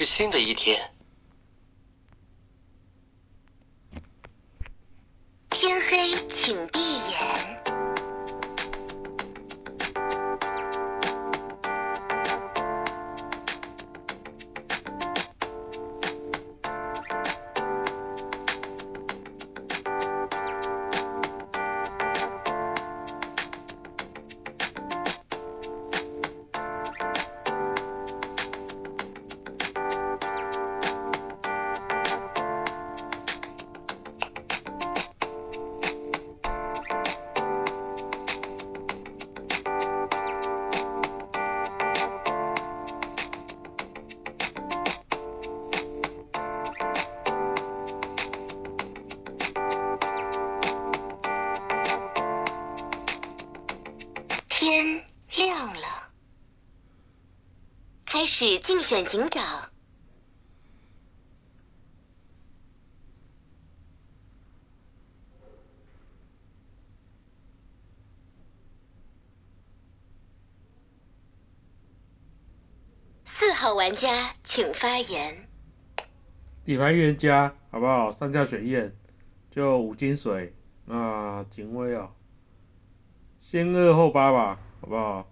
是新的一天。号玩家请发言。底牌预言家好不好？上架选验就五金水，那警卫哦，先二后八吧，好不好？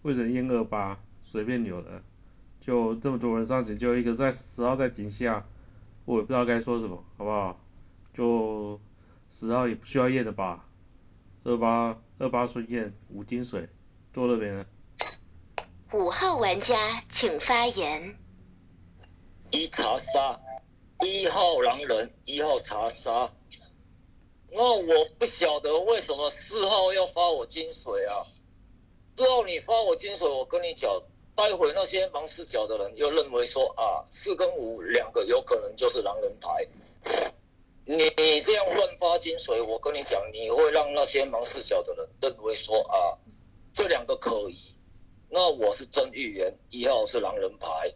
为什么验二八？随便扭的，就这么多人上警，就一个在十号在警下，我也不知道该说什么，好不好？就十号也不需要验的吧？二八二八顺验五金水多了没了？五号玩家请发言。一查杀，一号狼人，一号查杀。那我不晓得为什么四号要发我金水啊？四号你发我金水，我跟你讲，待会那些盲视角的人又认为说啊，四跟五两个有可能就是狼人牌。你这样乱发金水，我跟你讲，你会让那些盲视角的人认为说啊，这两个可疑。那我是真预言，一号是狼人牌。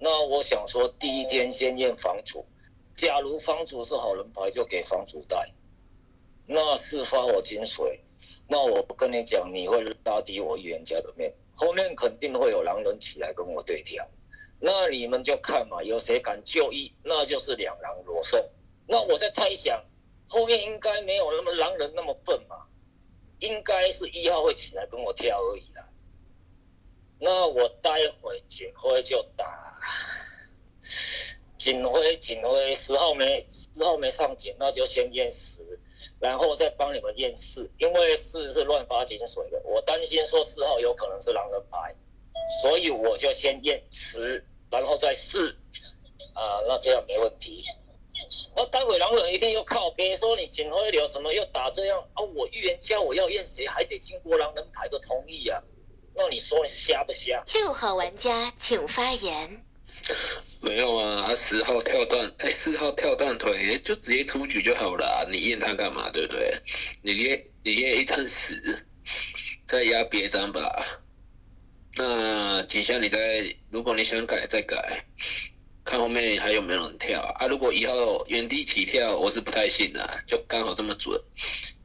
那我想说，第一天先验房主，假如房主是好人牌，就给房主带。那是发我金水，那我不跟你讲，你会拉低我预言家的面，后面肯定会有狼人起来跟我对跳。那你们就看嘛，有谁敢就一，那就是两狼裸送。那我在猜想，后面应该没有那么狼人那么笨嘛，应该是一号会起来跟我跳而已啦。那我待会警徽就打，警徽警徽十号没十号没上警，那就先验十，然后再帮你们验四，因为四是乱发警水的，我担心说四号有可能是狼人牌，所以我就先验十，然后再四，啊，那这样没问题。那待会狼人一定又靠边说你警徽流什么又打这样啊，我预言家我要验谁还得经过狼人牌的同意啊。那你说你瞎不瞎？六号玩家请发言。没有啊，他十号跳断，哎，四号跳断腿，就直接出局就好了。你验他干嘛？对不对？你验你验一张十，再压别张吧。那景下你再，如果你想改再改，看后面还有没有人跳啊？如果以后原地起跳，我是不太信的，就刚好这么准，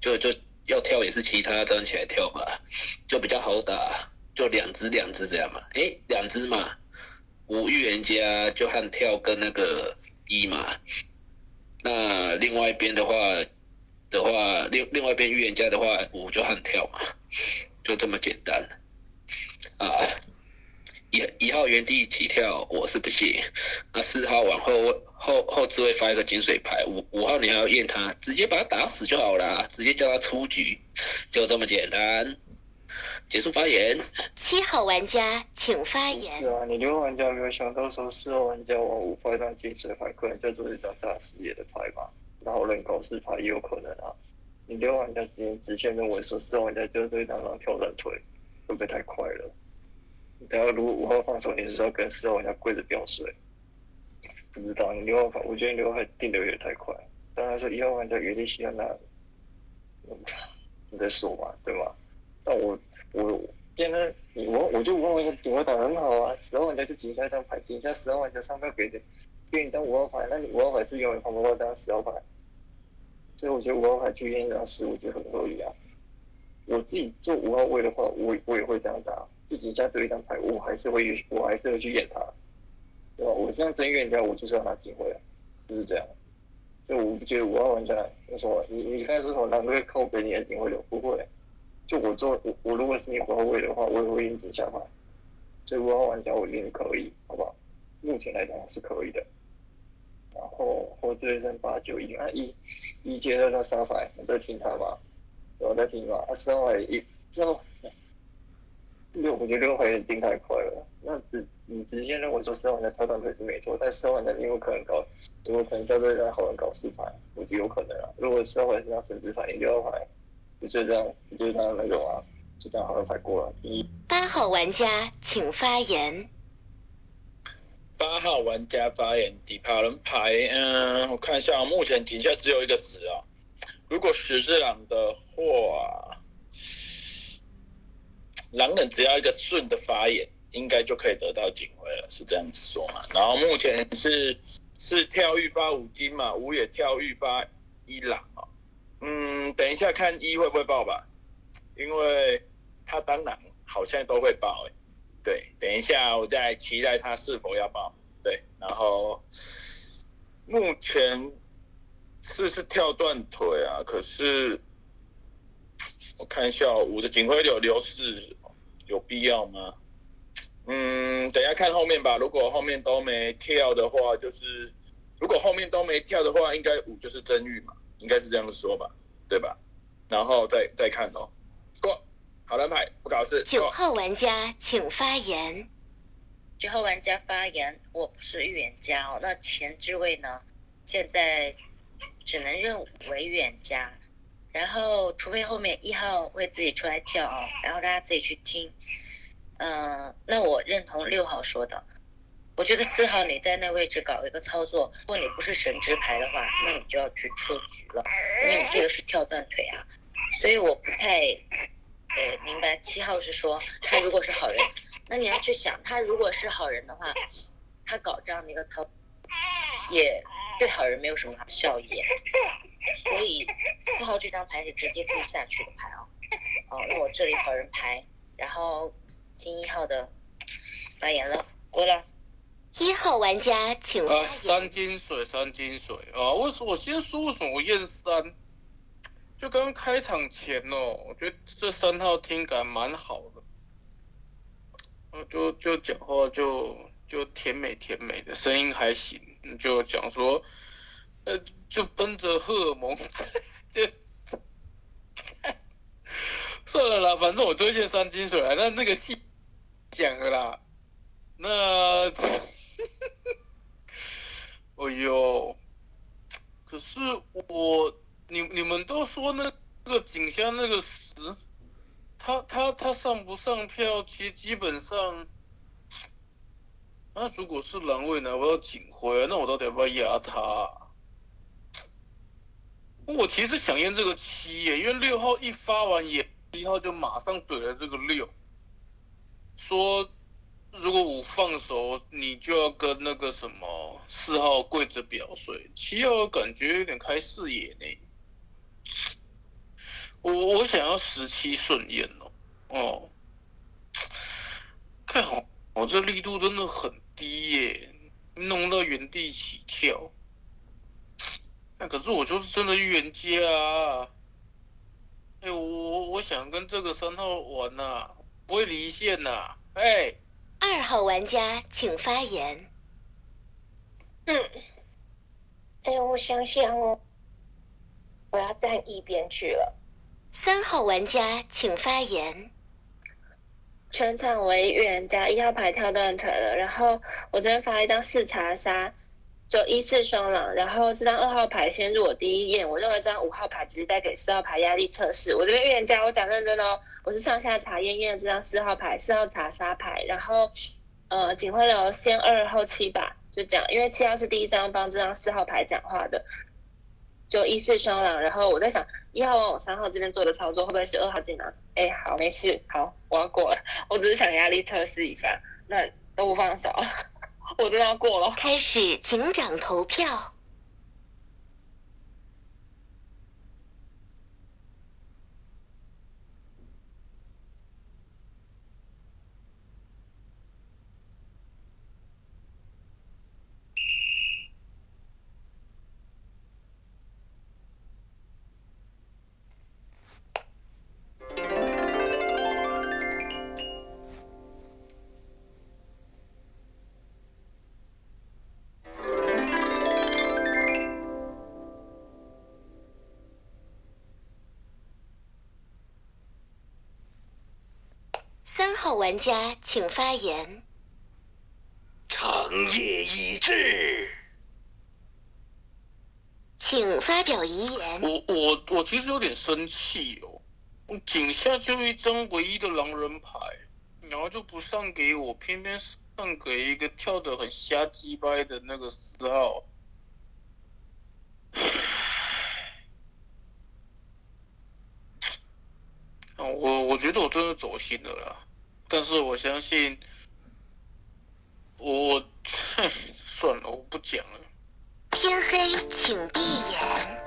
就就要跳也是其他张起来跳吧，就比较好打。就两只两只这样嘛，诶，两只嘛，五预言家就和跳跟那个一嘛，那另外一边的话的话，另另外一边预言家的话，五就和跳嘛，就这么简单，啊，一一号原地起跳我是不信，那四号往后后后置位发一个金水牌，五五号你还要验他，直接把他打死就好了，直接叫他出局，就这么简单。结束发言。七号玩家请发言。是啊，你六号玩家没有想到说四号玩家往五发一张金水牌，可能就做一张大视野的牌吧。然后人高四牌也有可能啊。你六号玩家直接直线认为说四号玩家就是这一张张跳断腿，会不会太快了？然后如果五号放手，你是要跟四号玩家跪着飙水？不知道，你六号反，我觉得你六号定的有点太快。当然说一号玩家原地喜欢那，你在说嘛，对吧？那我。我现在我我就五号玩家我打很好啊，十号玩家就捡下一张牌，捡下十号玩家上票给的，给你张五号牌，那你五号牌是永远放不到张十号牌，所以我觉得五号牌去验一张十，我觉得很合理啊。我自己做五号位的话，我我也会这样打，就捡下这一张牌，我还是会我还是会去验它。对吧？我这样争预言家，我就是要拿机会啊，就是这样。就我不觉得五号玩家你说你你看是从哪个靠北你的警徽流不会？就我做我我如果是你五号位的话，我也会应景下牌。所以五号玩家我觉得可以，好不好？目前来讲还是可以的。然后后置剩八九一啊一一阶的那沙牌，你在听他吗？我在听嘛，啊三号一之后六，我觉得六牌定太快了。那直你直接认为说四号玩家跳断腿是没错，但四号玩家你有可能搞，有可能在这让好人搞四牌，我觉得有可能啊。如果四号玩家是让神之牌，你六号牌，就这样，不就这样那个啊？就这样好像才过了。第一，八号玩家请发言。八号玩家发言，底牌人牌，嗯，我看一下，目前底下只有一个十啊。如果十是狼的话，狼人只要一个顺的发言，应该就可以得到警徽了，是这样子说嘛？然后目前是是跳预发五金嘛，五也跳预发一狼哦。嗯，等一下看一会不会爆吧，因为他当然好像都会爆哎。对，等一下我再期待他是否要爆。对，然后目前是是跳断腿啊，可是我看一下五的警徽流流逝有必要吗？嗯，等一下看后面吧。如果后面都没跳的话，就是如果后面都没跳的话，应该五就是真玉嘛，应该是这样说吧，对吧？然后再再看哦。过，好人牌不搞事。九号玩家请发言。九号玩家发言，我不是预言家哦。那前置位呢？现在只能认为预言家，然后除非后面一号会自己出来跳哦，然后大家自己去听。嗯，那我认同六号说的，我觉得四号你在那位置搞一个操作，如果你不是神之牌的话，那你就要去出局了，因为你这个是跳断腿啊。所以我不太呃明白七号是说他如果是好人。那你要去想，他如果是好人的话，他搞这样的一个操，也对好人没有什么效益。所以四号这张牌是直接可以下去的牌哦。哦，那我这里好人牌，然后听一号的发言了，过了。一号玩家请发言。三金水，三金水啊！我我先说为什么我验三？就刚刚开场前哦，我觉得这三号听感蛮好的。就就讲话就就甜美甜美的声音还行，就讲说，呃，就奔着荷尔蒙，就算了啦，反正我推荐三金水啊，那那个戏讲了啦，那，哎呦，可是我你你们都说那个景香那个十。他他他上不上票？其实基本上，那如果是狼位呢？我要警徽，那我到底要不要压他？我其实想验这个七耶，因为六号一发完言，一号就马上怼了这个六，说如果五放手，你就要跟那个什么四号跪着表水。七号感觉有点开视野呢。我我想要十七顺眼哦，哦，看好，我这力度真的很低耶，弄到原地起跳。那可是我就是真的预言家啊！哎，我我我想跟这个三号玩呐，不会离线呐，哎。二号玩家请发言。嗯，哎呦，我想想哦，我要站一边去了。三号玩家请发言。全场为预言家，一号牌跳断腿了。然后我这边发一张四查杀，就一四双狼。然后这张二号牌先入我第一验，我认为这张五号牌只是带给四号牌压力测试。我这边预言家，我讲认真哦，我是上下查验验这张四号牌，四号查杀牌。然后呃，警徽流先二后七吧，就这样，因为七号是第一张帮这张四号牌讲话的。就一四双狼，然后我在想一号往三号这边做的操作会不会是二号进狼？哎，好，没事，好，我要过了。我只是想压力测试一下，那都不放手，我都要过了。开始警长投票。玩家请发言。长夜已至，请发表遗言。我我我其实有点生气哦，井下就一张唯一的狼人牌，然后就不上给我，偏偏上给一个跳的很瞎鸡掰的那个四号。啊，我我觉得我真的走心了啦，但是我相信，我，哼，算了，我不讲了。天黑请闭眼。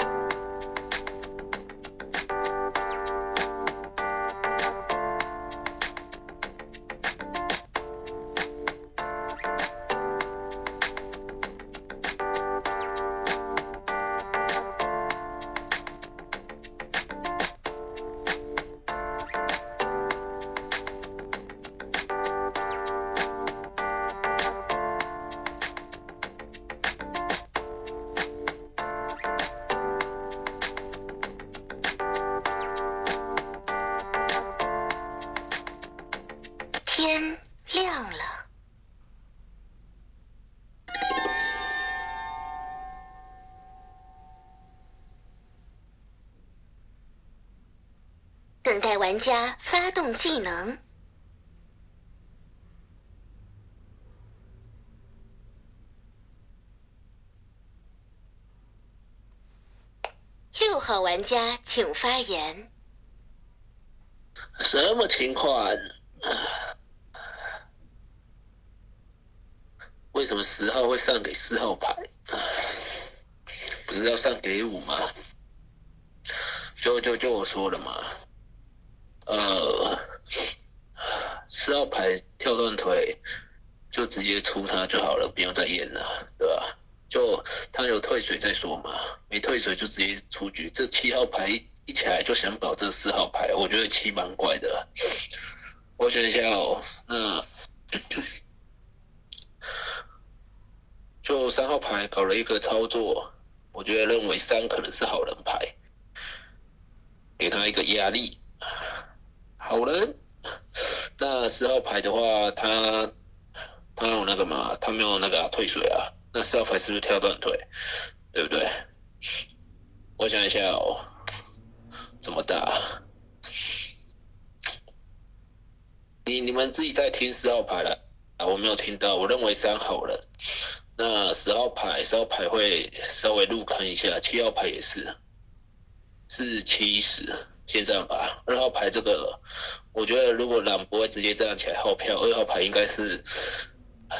玩家发动技能。六号玩家请发言。什么情况？为什么十号会上给四号牌？不是要上给五吗？就就就我说了嘛，呃，号牌跳断腿，就直接出他就好了，不用再验了，对吧？就他有退水再说嘛，没退水就直接出局。这七号牌一起来就想保这四号牌，我觉得七蛮怪的。我想一下哦，那就三号牌搞了一个操作，我觉得认为三可能是好人牌，给他一个压力。好人，那十号牌的话，他他有那个嘛，他没有那个、啊、退水啊，那十号牌是不是跳断腿？对不对？我想一下哦，怎么打？你你们自己在听十号牌了啊，我没有听到，我认为三好了。那十号牌，十号牌会稍微入坑一下，七号牌也是，是七十，先这样吧。二号牌这个，我觉得如果狼不会直接这样起来后票，二号牌应该是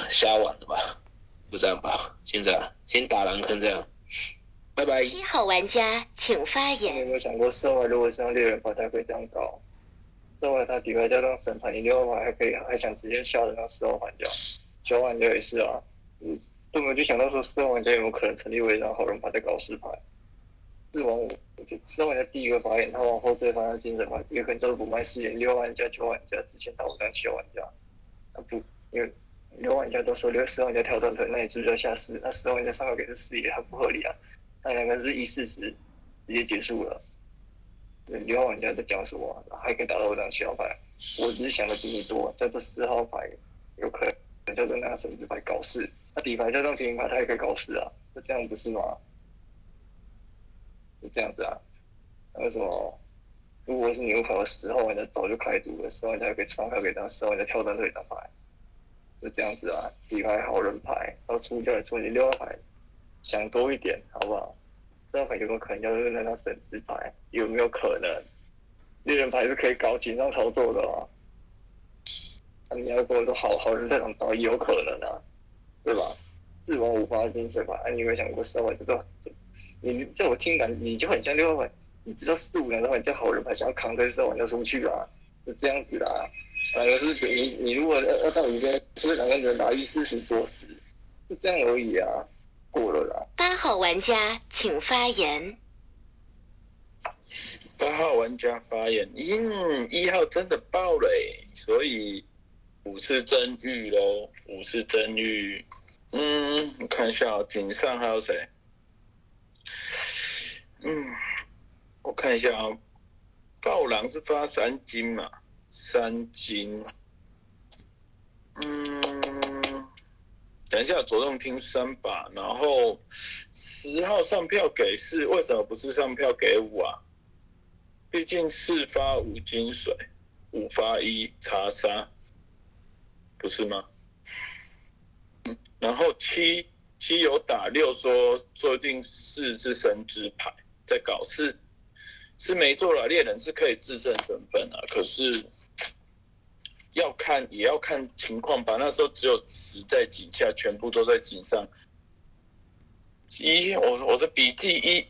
瞎玩的吧，就这样吧，先这样，先打狼坑这样，拜拜。七号玩家请发你有。没有想过，四外如果是用猎人牌，他会这样搞？社外他底牌加上神牌，你六号牌还可以，还想直接下的让四号玩家，九号玩家也是啊。嗯，都没有就想到说四号玩家有没有可能成立为一张好人牌在搞四牌？四王五，就四号玩家第一个发言，他往后再发现精神牌，也可能就是不卖视野。六号玩家、九号玩家之前打五张七号玩家，啊不，因为六号玩家都说六四号玩家跳断腿，那你是不是要下四？那四号玩家上个给是四野很不合理啊。那两个是一四十直接结束了。对，六号玩家在讲什么？还可以打到我张七号牌，我只是想的比你多。在这四号牌有可能叫做拿绳子牌搞事，那底牌加上平牌，他也可以搞事啊，那这样不是吗？就这样子啊。还有什么？如果是牛牌，十号玩家早就开赌了，十号玩家可以上票给他，十号玩家跳单腿张牌，就这样子啊。底牌好人牌，然后出就来出你六号牌，想多一点好不好？这号牌有没有可能叫做那张神之牌？有没有可能？猎人牌是可以搞紧张操作的啊。那、你要跟我说好好人这种刀有可能啊，对吧？四王五八金水牌，哎、你有没有想过四号牌这种？你在我听感你就很像六号牌，你知道四五两的话，你叫好人牌想要扛跟四号玩家出去啊，就这样子啦啊。反正是你你如果要要到你跟所以两个人拿一四十说死，就这样而已啊，过了啦。八号玩家请发言。八号玩家发言，嗯，一号真的爆了诶，所以五是真玉喽，五是真玉。嗯，我看一下哦，井上还有谁？嗯，我看一下啊、哦，暴狼是发三金嘛，三金，嗯，等一下，着重听三把，然后十号上票给四，为什么不是上票给五啊？毕竟四发五金水，五发一查杀，不是吗？然后七七有打六说说不定四是神之牌，在搞事是没错了，猎人是可以自证身份啊，可是要看也要看情况吧。那时候只有十在井下，全部都在井上。一我我的笔记一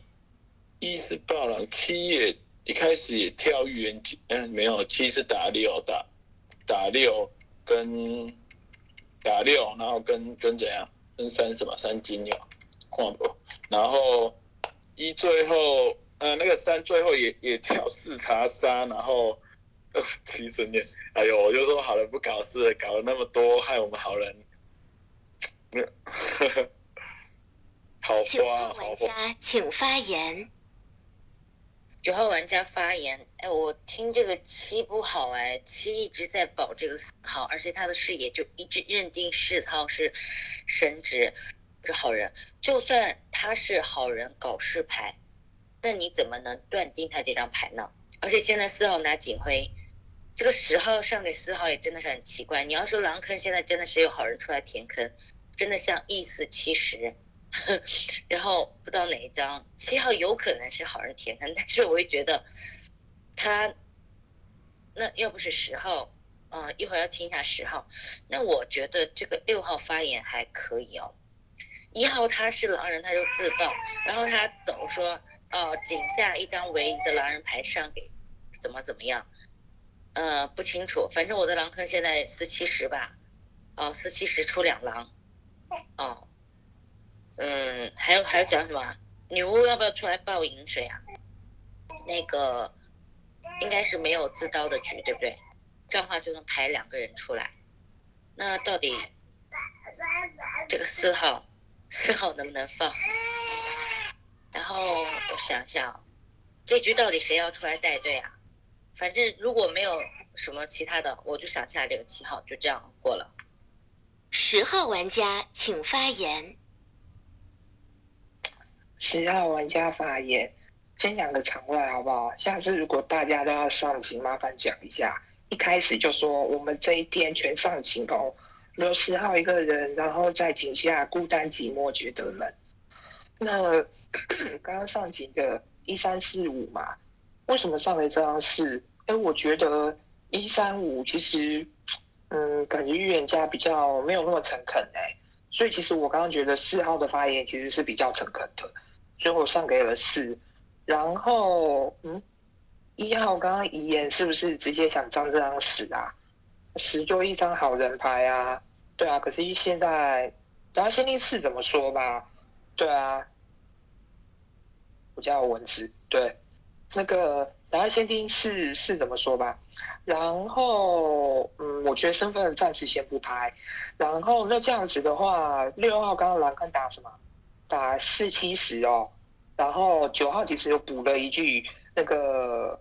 一是爆了，七也一开始也跳预言，嗯，没有，七是打六打打六跟打六，然后跟跟怎样跟三什么三金有矿不，然后一最后呃那个三最后也也跳四查三，然后二十七瞬间，哎呦，我就说好了不搞事，搞了那么多，害我们好人，没有，好花好号玩花。家请发言。九号玩家发言，哎，我听这个七不好哎，七一直在保这个四号，而且他的视野就一直认定四号是神职，是好人。就算他是好人搞事牌，那你怎么能断定他这张牌呢？而且现在四号拿警徽，这个十号上给四号也真的是很奇怪。你要说狼坑现在真的是有好人出来填坑，真的像一四七十。然后不知道哪一张七号有可能是好人填坑，但是我会觉得他那要不是十号，嗯、一会儿要听一下十号。那我觉得这个六号发言还可以哦。一号他是狼人，他就自爆，然后他走说哦，井下一张唯一的狼人牌上给怎么怎么样，呃不清楚，反正我的狼坑现在四七十吧，哦四七十出两狼，哦。嗯，还有还有讲什么？女巫要不要出来报饮水啊？那个应该是没有自刀的局，对不对？这样的话就能排两个人出来。那到底这个四号四号能不能放？然后我想想，这局到底谁要出来带队啊？反正如果没有什么其他的，我就想下这个七号，就这样过了。十号玩家请发言。十号玩家发言，先讲个场外好不好？下次如果大家都要上请，麻烦讲一下，一开始就说我们这一天全上请哦，留十号一个人，然后在井下孤单寂寞觉得冷。那 刚刚上井的一三四五嘛，为什么上了这张四？哎，我觉得一三五其实，嗯，感觉预言家比较没有那么诚恳哎、所以其实我刚刚觉得四号的发言其实是比较诚恳的。所以我上给了四。然后，嗯，一号刚刚遗言是不是直接想张这张十啊？十就一张好人牌啊，对啊。可是现在，然后限定四怎么说吧？对啊，我叫文字，对，那个，然后限定四四怎么说吧？然后，嗯，我觉得身份暂时先不拍。然后那这样子的话，六号刚刚蓝看打什么？打四七十哦，然后九号其实有补了一句那个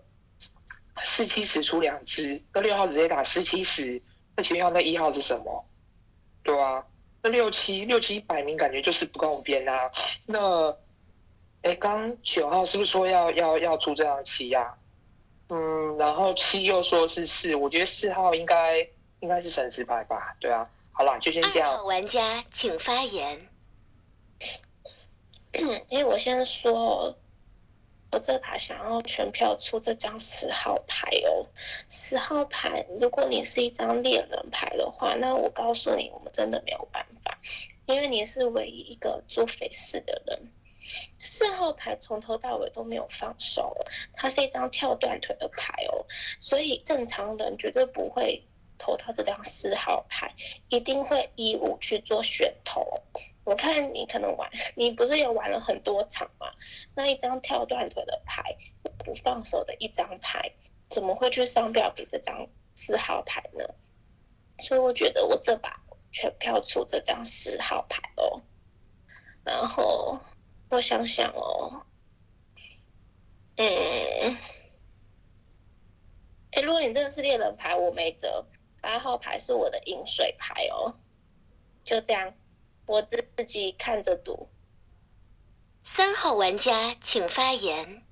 四七十出两只，那六号直接打四七十，那请问一下那一号是什么？对啊，那六七六七百名感觉就是不跟我们编啊。那哎，刚九号是不是说要要要出这张七呀、嗯，然后七又说是四，我觉得四号应该应该是神之牌吧？对啊，好啦，就先这样。玩家请发言。因为我先说，我这把想要全票出这张十号牌哦。十号牌，如果你是一张猎人牌的话，那我告诉你，我们真的没有办法，因为你是唯一一个做匪事的人。四号牌从头到尾都没有放手，它是一张跳断腿的牌哦，所以正常人绝对不会投到这张四号牌，一定会一五去做选投。我看你可能玩，你不是也玩了很多场吗？那一张跳断腿的牌，不放手的一张牌，怎么会去上票给这张四号牌呢？所以我觉得我这把全票出这张四号牌哦。然后我想想哦，嗯，哎，如果你真的是猎人牌，我没辙，八号牌是我的饮水牌哦。就这样，我自己看着读。三号玩家请发言。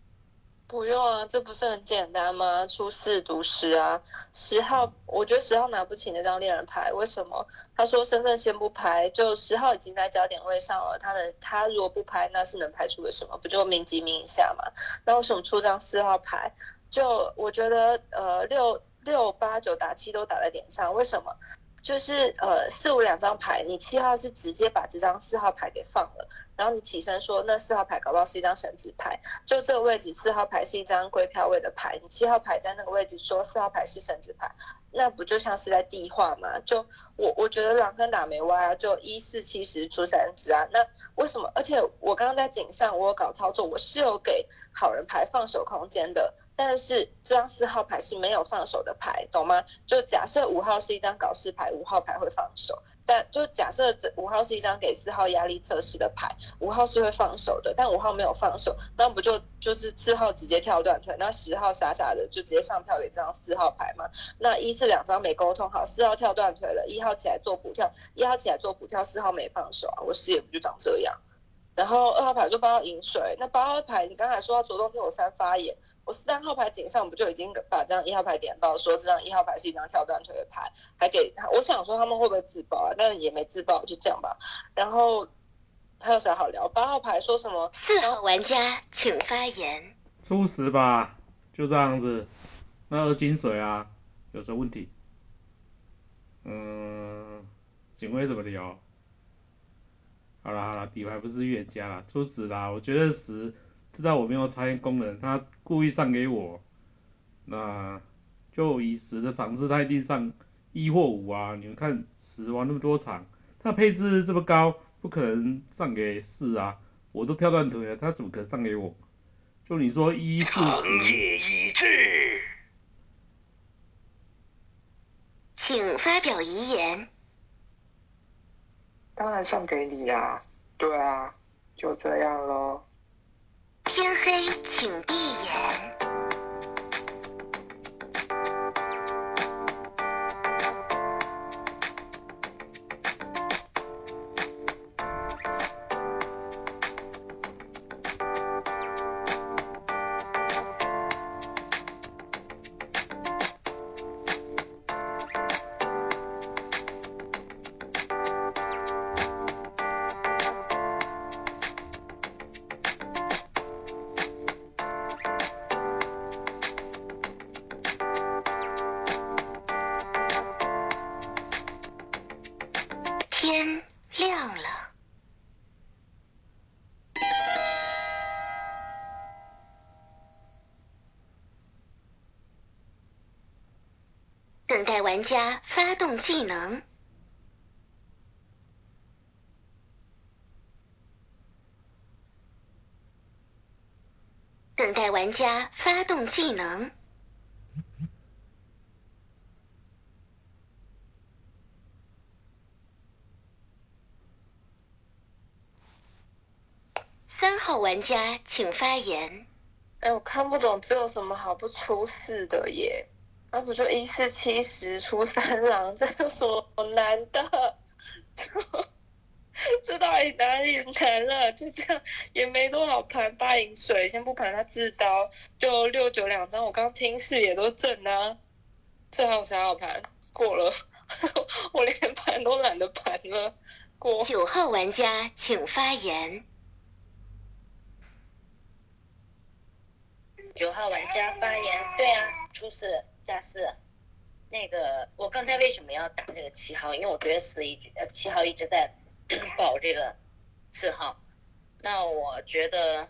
不用啊，这不是很简单吗？出四读十啊，十号，我觉得十号拿不起那张恋人牌，为什么？他说身份先不排，就十号已经在焦点位上了，他能他如果不排，那是能排出个什么？不就明级明一下嘛？那为什么出张四号牌？就我觉得，呃，六六八九打七都打在点上，为什么？就是呃四五两张牌，你七号是直接把这张四号牌给放了，然后你起身说那四号牌搞不好是一张神职牌，就这个位置四号牌是一张归票位的牌，你七号牌在那个位置说四号牌是神职牌，那不就像是在地化吗？就我我觉得狼跟打没歪啊，就一四七十出三只啊，那为什么？而且我刚刚在井上我有搞操作，我是有给好人牌放手空间的。但是这张四号牌是没有放手的牌，懂吗？就假设五号是一张搞事牌，五号牌会放手。但就假设这五号是一张给四号压力测试的牌，五号是会放手的，但五号没有放手，那不就就是四号直接跳断腿，那十号傻傻的就直接上票给这张四号牌吗？那一是两张没沟通好，四号跳断腿了，一号起来做补跳，一号起来做补跳，四号没放手啊，我视野不就长这样？然后二号牌就八号饮水，那八号牌你刚才说要主动听我三发言。我三号牌井上不就已经把这张一号牌点爆，说这张一号牌是一张跳断腿的牌，还给他。我想说他们会不会自爆啊？但也没自爆，就这样吧。然后还有啥好聊？八号牌说什么？四号玩家请发言。初十吧，就这样子。那二金水啊，有什么问题？嗯，警卫怎么聊？好啦好啦，底牌不是预言家了，出十啦。我觉得十。知道我没有查验功能，他故意上给我，那就以十的场次，他一定上一或五啊！你们看十玩那么多场，他配置这么高，不可能上给四啊！我都跳断腿了，他怎么可能上给我？就你说一四十，请发表遗言。当然送给你呀，对啊，就这样喽。天黑，请闭眼。玩家发动技能，等待玩家发动技能。三号玩家请发言。哎，我看不懂，这有什么好不出事的耶？那不就一四七十出三郎，这有什么难的？这到底哪里难了？就这样，也没多少盘八饮水，先不盘他自刀，就六九两张。我刚听视野都正啊，这还有啥好盘？过了，我连盘都懒得盘了。过。九号玩家请发言。九号玩家发言，对啊，出事加四。那个，我刚才为什么要打这个七号？因为我觉得四一直呃七号一直在 保这个四号。那我觉得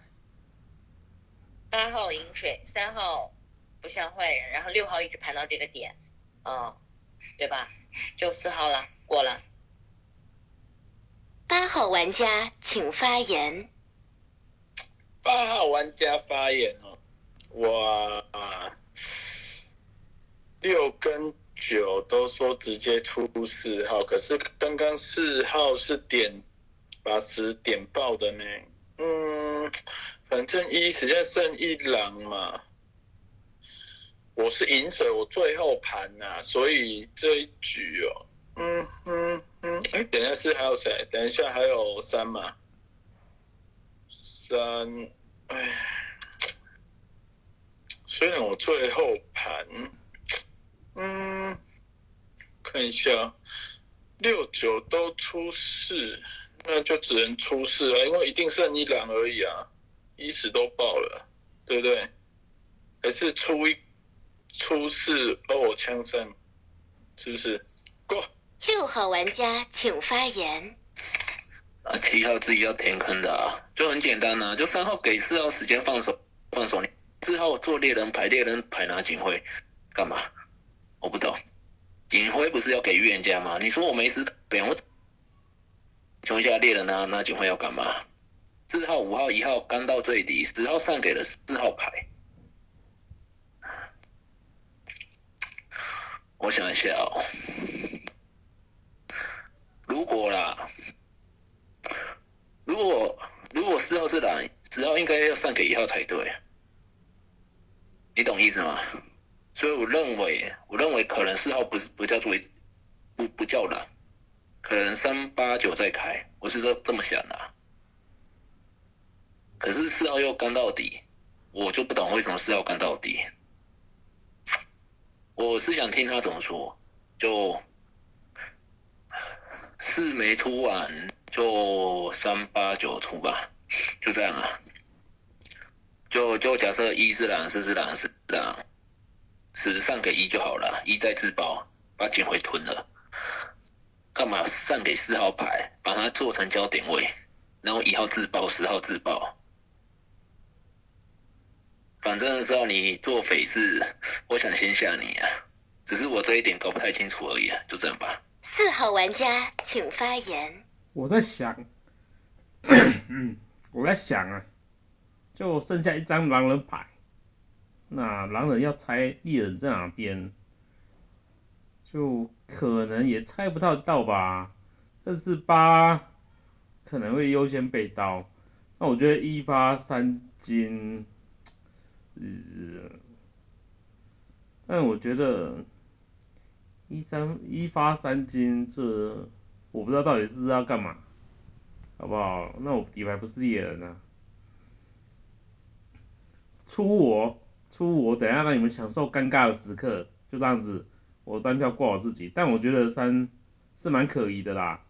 八号饮水，三号不像坏人，然后六号一直盘到这个点，嗯，对吧？就四号了，过了。八号玩家请发言。八号玩家发言哦。哇，六跟九都说直接出四号，可是刚刚四号是点把十点爆的呢。嗯，反正一实在剩一狼嘛。我是饮水，我最后盘呐、所以这一局哦，嗯嗯嗯，哎，等一下是还有谁？等一下还有三嘛，三，哎，虽然我最后盘，嗯，看一下，六九都出四，那就只能出四了，因为一定剩一狼而已啊，一十都爆了，对不对？还是出一出四哦我枪声，是不是？过。六号玩家请发言。啊，七号自己要填坑的啊，就很简单啊，就三号给四号时间放手放手，你四号做猎人牌，猎人牌拿警徽干嘛？我不懂，警徽不是要给预言家吗？你说我没死点，我请问一下猎人拿拿警徽要干嘛？四号、五号、一号刚到最低，十号上给了四号牌。我想一下哦，如果啦，如果如果四号是蓝，十号应该要上给一号才对，你懂意思吗？所以我认为，我认为可能四号不不叫做不不叫蓝，可能三八九再开，我是这这么想的、可是四号又干到底，我就不懂为什么四号干到底。我是想听他怎么说，就四没出完就三八九出吧，就这样啊。就就假设一是狼，四是狼，四是狼，十上给一就好了，一再自爆，把警徽吞了。干嘛上给四号牌，把它做成焦点位，然后一号自爆，十号自爆。反正知道你做匪事，我想先吓你啊，只是我这一点搞不太清楚而已啊，就这样吧。四号玩家请发言。我在想，嗯，我在想啊，就剩下一张狼人牌，那狼人要猜猎人在哪边，就可能也猜不到到吧。但是八可能会优先被刀，那我觉得一发三金，呃，但我觉得一三一发三金这我不知道到底是要干嘛，好不好？那我底牌不是猎人啊，出我出我，等下让你们享受尴尬的时刻，就这样子，我单票挂我自己，但我觉得三是蛮可疑的啦。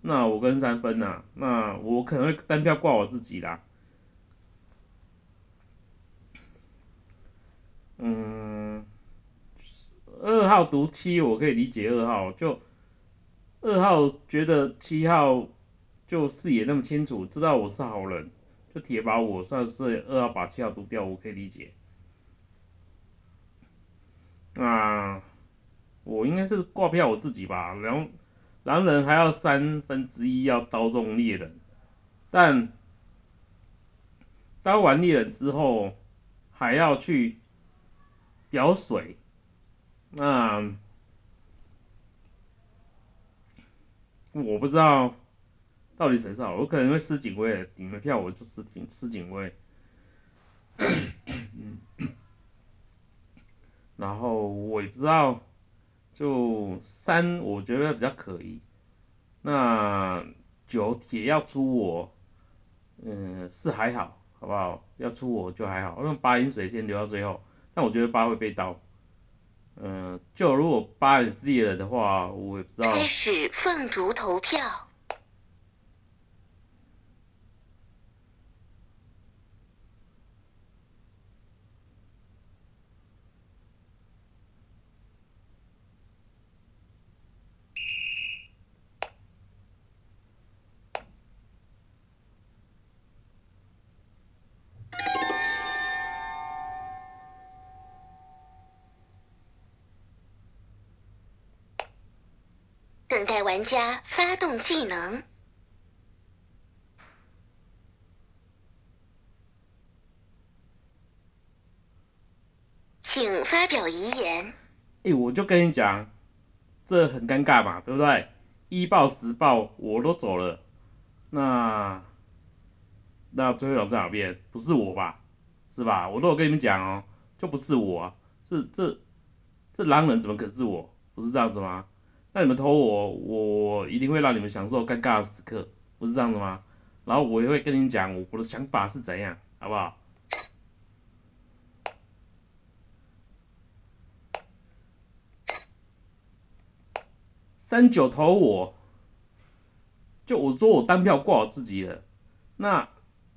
那我跟三分呐、那我可能会单票挂我自己啦。嗯，二号读七，我可以理解二号，就二号觉得七号就视野那么清楚，知道我是好人，就铁把我，算是二号把七号读掉，我可以理解。那我应该是挂票我自己吧，然后狼人还要三分之一要刀中猎人，但刀完猎人之后还要去表水，那我不知道到底谁是好，我可能会失警卫，你们票我就失警失警卫。然后我也不知道，就三我觉得比较可疑，那九铁要出我，嗯是还好，好不好？要出我就还好，那八饮水先留到最后，但我觉得八会被刀。嗯，就如果八也是猎人的话，我也不知道。开始凤竹投票。家发动技能。请发表遗言。哎、我就跟你讲，这很尴尬嘛，对不对？一报十报我都走了，那那最后一狼在哪边？不是我吧？是吧？我都有跟你们讲哦，就不是我、啊，这这这狼人怎么可是我？不是这样子吗？那你们投我，我一定会让你们享受尴尬的时刻，不是这样子吗？然后我也会跟你讲我的想法是怎样，好不好？三九投我，就我说我单票挂我自己了，那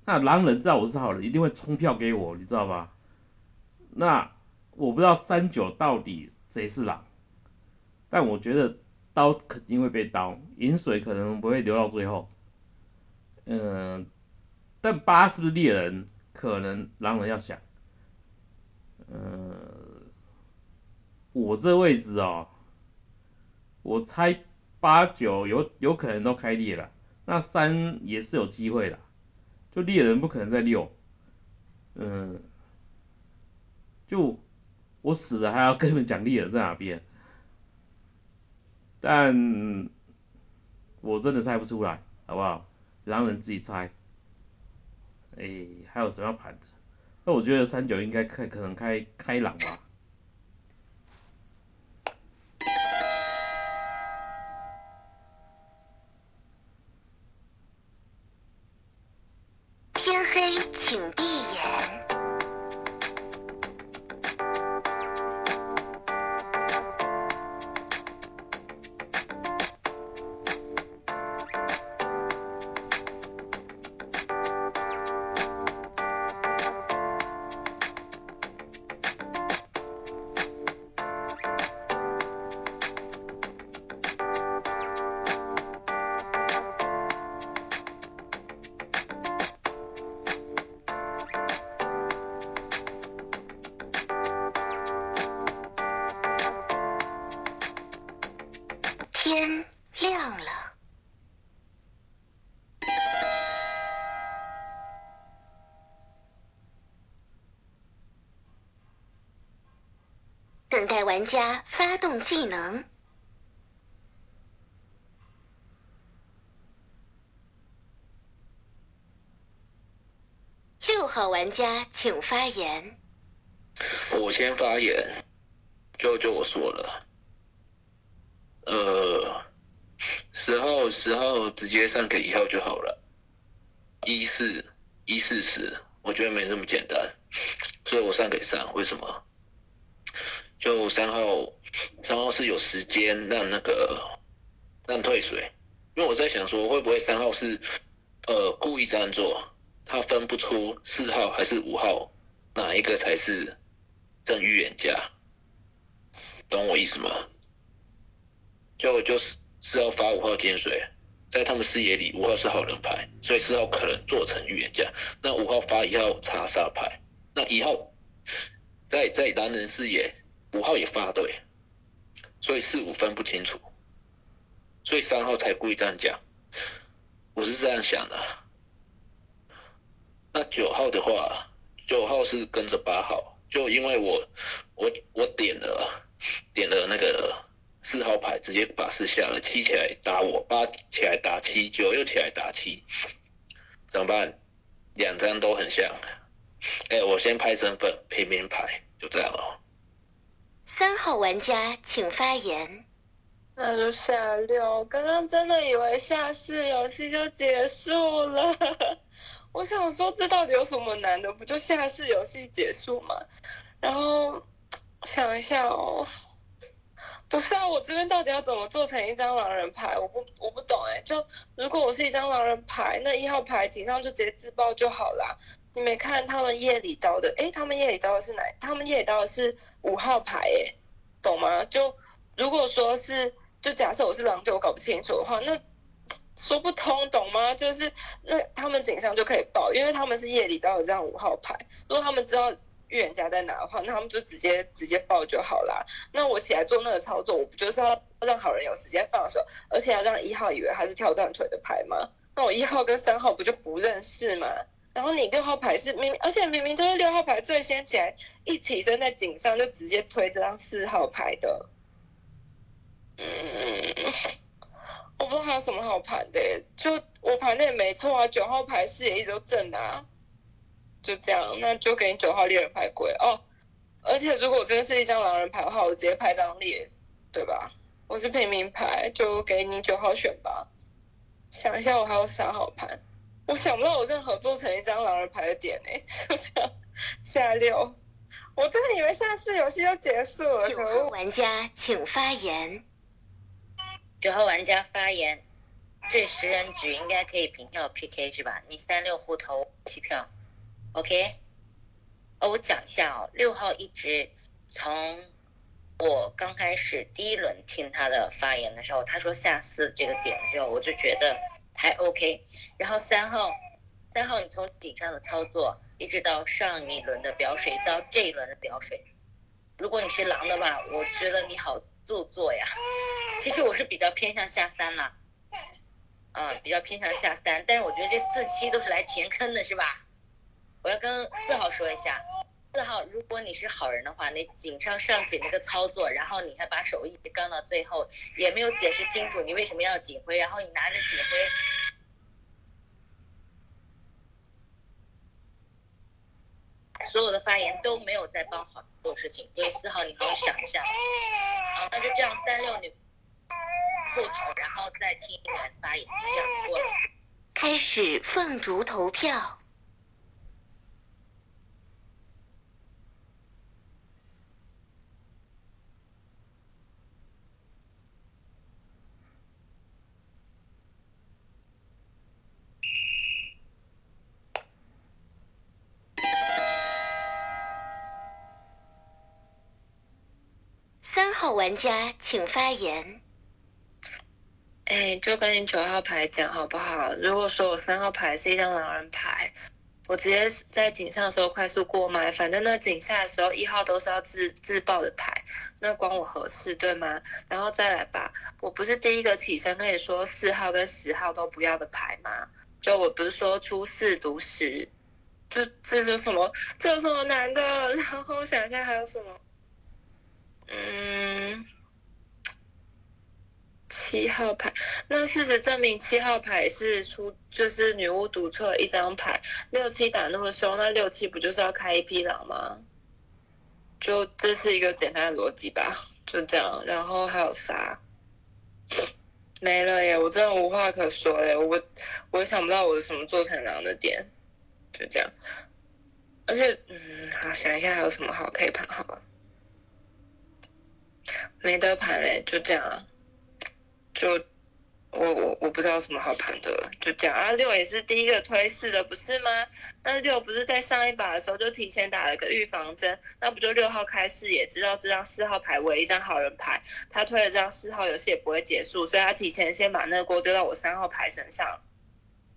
那狼人知道我是好人，一定会冲票给我，你知道吧？那我不知道三九到底谁是狼，但我觉得刀肯定会被刀，饮水可能不会留到最后。嗯，但八是不是猎人？可能狼人要想。嗯，我这位置哦。我猜八九有有可能都开裂了，那三也是有机会的，就猎人不可能在六，嗯，就我死了还要跟你们讲猎人在哪边，但我真的猜不出来，好不好？让人自己猜。哎，还有什么要盘的？那我觉得三九应该开可能开开朗吧。玩家发动技能。六号玩家请发言。我先发言，就就我说了，呃，十号十号直接上给一号就好了，一四一四十，我觉得没那么简单，所以我上给三，为什么？就三号，三号是有时间让那个让退水，因为我在想说会不会三号是呃故意这样做，他分不出四号还是五号哪一个才是正预言家，懂我意思吗？就就是四号发五号金水，在他们视野里五号是好人牌，所以四号可能做成预言家，那五号发一号查杀牌，那一号在在男人视野。五号也发对，所以四五分不清楚，所以三号才故意这样讲。我是这样想的。那九号的话，九号是跟着八号，就因为我我我点了点了那个四号牌，直接把四下了，七起来打我，八起来打七，九又起来打七，怎么办？两张都很像。哎，我先拍身份，平民牌，就这样了。三号玩家请发言。那就下六，刚刚真的以为下四游戏就结束了。我想说，这到底有什么难的？不就下四游戏结束吗？然后想一下哦，不是啊，我这边到底要怎么做成一张狼人牌？我不，我不懂哎。就如果我是一张狼人牌，那一号牌警上就直接自爆就好啦。你没看他们夜里刀的？哎，他们夜里刀的是哪？他们夜里刀的是五号牌，哎，懂吗？就如果说是，就假设我是狼队，我搞不清楚的话，那说不通，懂吗？就是那他们警上就可以报，因为他们是夜里刀的这样五号牌。如果他们知道预言家在哪的话，那他们就直接直接报就好啦。那我起来做那个操作，我不就是要让好人有时间放手，而且要让一号以为他是跳断腿的牌吗？那我一号跟三号不就不认识吗？然后你六号牌是明，而且明明就是六号牌最先起来，一起身在井上就直接推这张四号牌的。嗯，我不知道还有什么好盘的，就我盘的也没错啊，九号牌是也一直都正啊，就这样，那就给你九号猎人牌鬼哦。而且如果真的是一张狼人牌的话，我直接拍张猎，对吧？我是平民牌，就给你九号选吧。想一下，我还有啥好牌？我想不到我任何做成一张狼人牌的点呢、就这样下六。我真的以为下次游戏就结束了，九号玩家请发言。九号玩家发言，这十人局应该可以平票 PK 是吧？你三六互投七票，OK？哦，我讲一下哦，六号一直从我刚开始第一轮听他的发言的时候，他说下四这个点的时候，我就觉得还 OK。然后三号，三号你从井上的操作，一直到上一轮的表水，到这一轮的表水，如果你是狼的话，我觉得你好做作呀。其实我是比较偏向下三啦，啊，比较偏向下三，但是我觉得这四期都是来填坑的，是吧？我要跟四号说一下，四号，如果你是好人的话，你井上上井那个操作，然后你还把手一直刚到最后，也没有解释清楚你为什么要警徽，然后你拿着警徽。所有的发言都没有在帮好人做事情，所以四号你好好想一下。好，那就这样，三六你互投，然后再听一轮发言，这样过了。开始凤竹投票。玩家请发言。哎，就跟你九号牌讲好不好？如果说我三号牌是一张狼人牌，我直接在井上的时候快速过麦，反正那井下的时候一号都是要自自爆的牌，那关我何事对吗？然后再来吧，我不是第一个起身跟你说四号跟十号都不要的牌吗？就我不是说出四读十，这这有什么这有什么难的？然后想一下还有什么，嗯。七号牌，那事实证明七号牌是出就是女巫独特一张牌，六七打那么凶，那六七不就是要开一匹狼吗？就这是一个简单的逻辑吧，就这样。然后还有啥？没了耶，我真的无话可说嘞，我我想不到我是什么做成狼的点，就这样。而且，嗯，好想一下还有什么好可以盘好了，没得盘嘞，就这样。就我我我不知道什么好盘的，就这样啊。六也是第一个推四的，不是吗？那六不是在上一把的时候就提前打了个预防针，那不就六号开视野，知道这张四号牌为一张好人牌，他推了这张四号游戏也不会结束，所以他提前先把那个锅丢到我三号牌身上。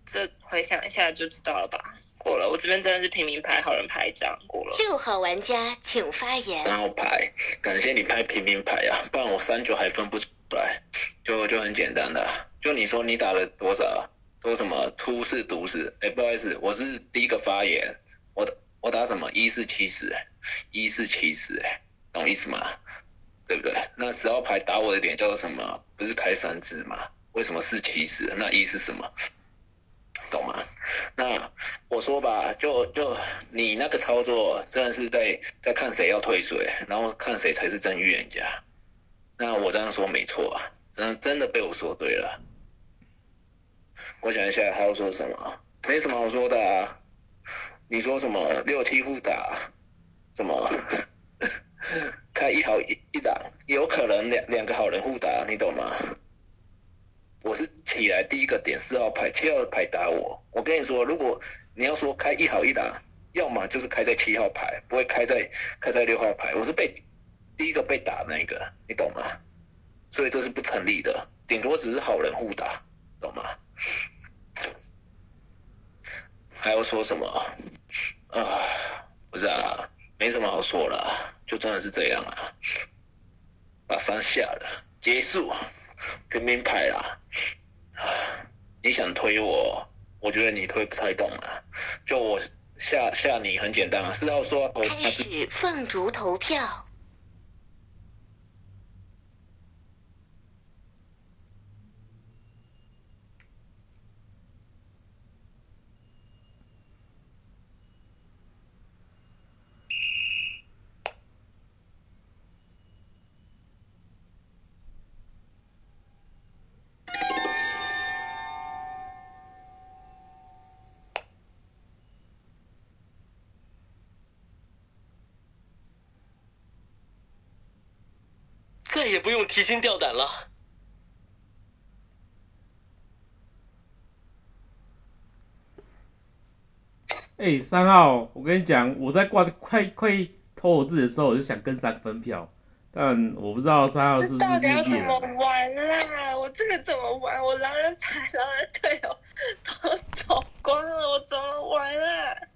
这回想一下就知道了吧？过了，我这边真的是平民牌好人牌一张过了。六号玩家请发言。三号牌，感谢你拍平民牌啊，不然我三九还分不出来。就就很简单的，就你说你打了多少？说什么出是毒死？哎，不好意思，我是第一个发言。我我打什么？一是七十，一是七十，哎，懂意思吗？对不对？那十号牌打我的点叫做什么？不是开三只吗？为什么是七十？那一是什么？懂吗？那我说吧，就就你那个操作，真的是在在看谁要退水，然后看谁才是真预言家。那我这样说没错啊，真真的被我说对了。我想一下还要说什么，没什么好说的啊。你说什么六七互打，什么 开一好一一档，有可能两两个好人互打，你懂吗？我是起来第一个点四号牌，七号牌打我。我跟你说，如果你要说开一好一打，要么就是开在七号牌，不会开在开在六号牌。我是被第一个被打那个，你懂吗？所以这是不成立的，顶多只是好人互打，懂吗？还要说什么啊？不是啊，没什么好说了，就真的是这样啊。把三下了，结束，平民牌啦。你想推我，我觉得你推不太动了。就我吓吓你很简单啊，是要说投开始凤竹投票。提心吊胆了。哎、三号，我跟你讲，我在挂快快投我自己的时候，我就想跟三分票，但我不知道三号是不是到底要怎么玩啦？我这个怎么玩？我狼人牌、狼人队友都走光了，我怎么玩啊？